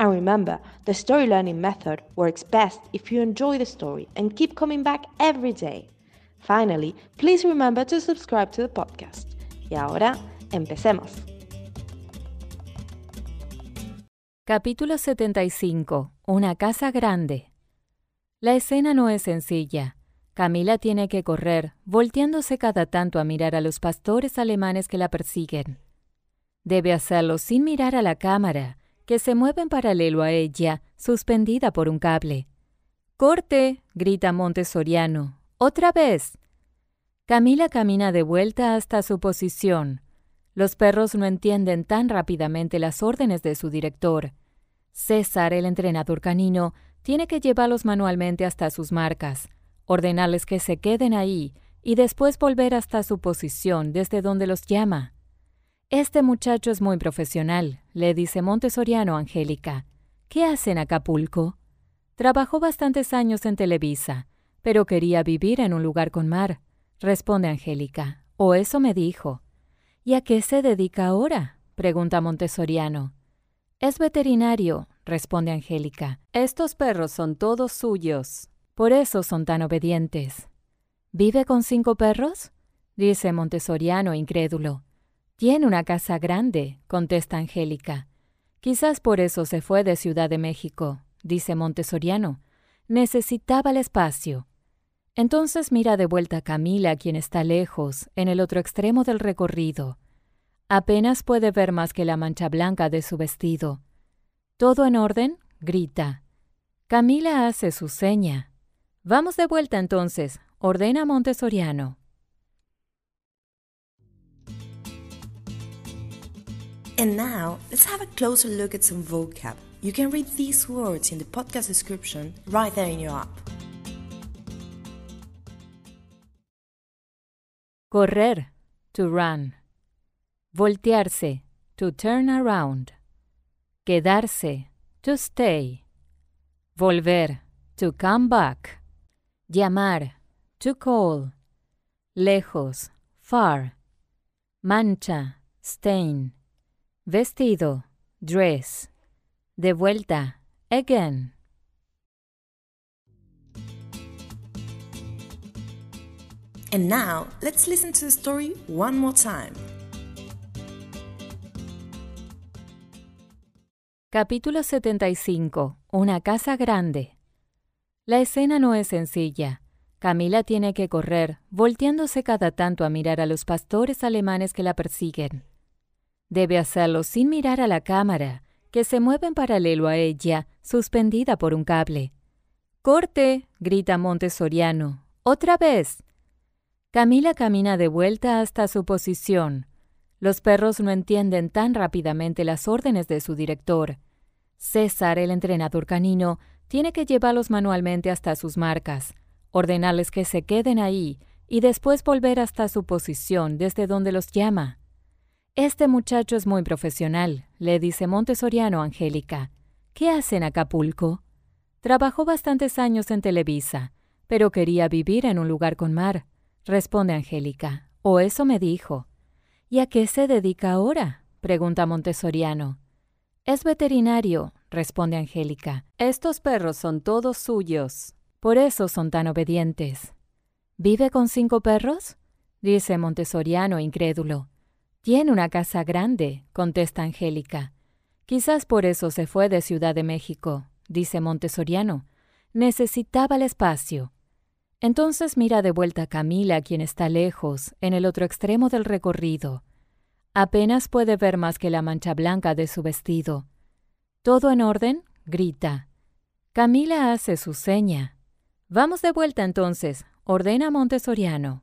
And remember, the story learning method works best if you enjoy the story and keep coming back every day. Finally, please remember to subscribe to the podcast. Y ahora, empecemos. Capítulo 75. Una casa grande. La escena no es sencilla. Camila tiene que correr, volteándose cada tanto a mirar a los pastores alemanes que la persiguen. Debe hacerlo sin mirar a la cámara, que se mueve en paralelo a ella, suspendida por un cable. ¡Corte! grita Montessoriano. ¡Otra vez! Camila camina de vuelta hasta su posición. Los perros no entienden tan rápidamente las órdenes de su director. César, el entrenador canino, tiene que llevarlos manualmente hasta sus marcas, ordenarles que se queden ahí y después volver hasta su posición desde donde los llama. Este muchacho es muy profesional, le dice Montessoriano a Angélica. ¿Qué hace en Acapulco? Trabajó bastantes años en Televisa, pero quería vivir en un lugar con mar, responde Angélica. O eso me dijo. ¿Y a qué se dedica ahora? pregunta Montessoriano. Es veterinario, responde Angélica. Estos perros son todos suyos. Por eso son tan obedientes. ¿Vive con cinco perros? dice Montessoriano incrédulo. Tiene una casa grande, contesta Angélica. Quizás por eso se fue de Ciudad de México, dice Montessoriano. Necesitaba el espacio. Entonces mira de vuelta a Camila, quien está lejos, en el otro extremo del recorrido. Apenas puede ver más que la mancha blanca de su vestido. ¿Todo en orden? grita. Camila hace su seña. Vamos de vuelta entonces, ordena Montessoriano. And now, let's have a closer look at some vocab. You can read these words in the podcast description right there in your app. Correr, to run. Voltearse, to turn around. Quedarse, to stay. Volver, to come back. Llamar, to call. Lejos, far. Mancha, stain. Vestido, dress. De vuelta, again. And now, let's listen to the story one more time. Capítulo 75. Una casa grande. La escena no es sencilla. Camila tiene que correr, volteándose cada tanto a mirar a los pastores alemanes que la persiguen. Debe hacerlo sin mirar a la cámara, que se mueve en paralelo a ella, suspendida por un cable. ¡Corte! grita Montessoriano. ¡Otra vez! Camila camina de vuelta hasta su posición. Los perros no entienden tan rápidamente las órdenes de su director. César, el entrenador canino, tiene que llevarlos manualmente hasta sus marcas, ordenarles que se queden ahí y después volver hasta su posición desde donde los llama. Este muchacho es muy profesional, le dice Montessoriano a Angélica. ¿Qué hace en Acapulco? Trabajó bastantes años en Televisa, pero quería vivir en un lugar con mar, responde Angélica. O eso me dijo. ¿Y a qué se dedica ahora? pregunta Montessoriano. Es veterinario, responde Angélica. Estos perros son todos suyos. Por eso son tan obedientes. ¿Vive con cinco perros? dice Montessoriano incrédulo. Tiene una casa grande, contesta Angélica. Quizás por eso se fue de Ciudad de México, dice Montessoriano. Necesitaba el espacio. Entonces mira de vuelta a Camila, quien está lejos, en el otro extremo del recorrido. Apenas puede ver más que la mancha blanca de su vestido. ¿Todo en orden? grita. Camila hace su seña. Vamos de vuelta entonces, ordena Montessoriano.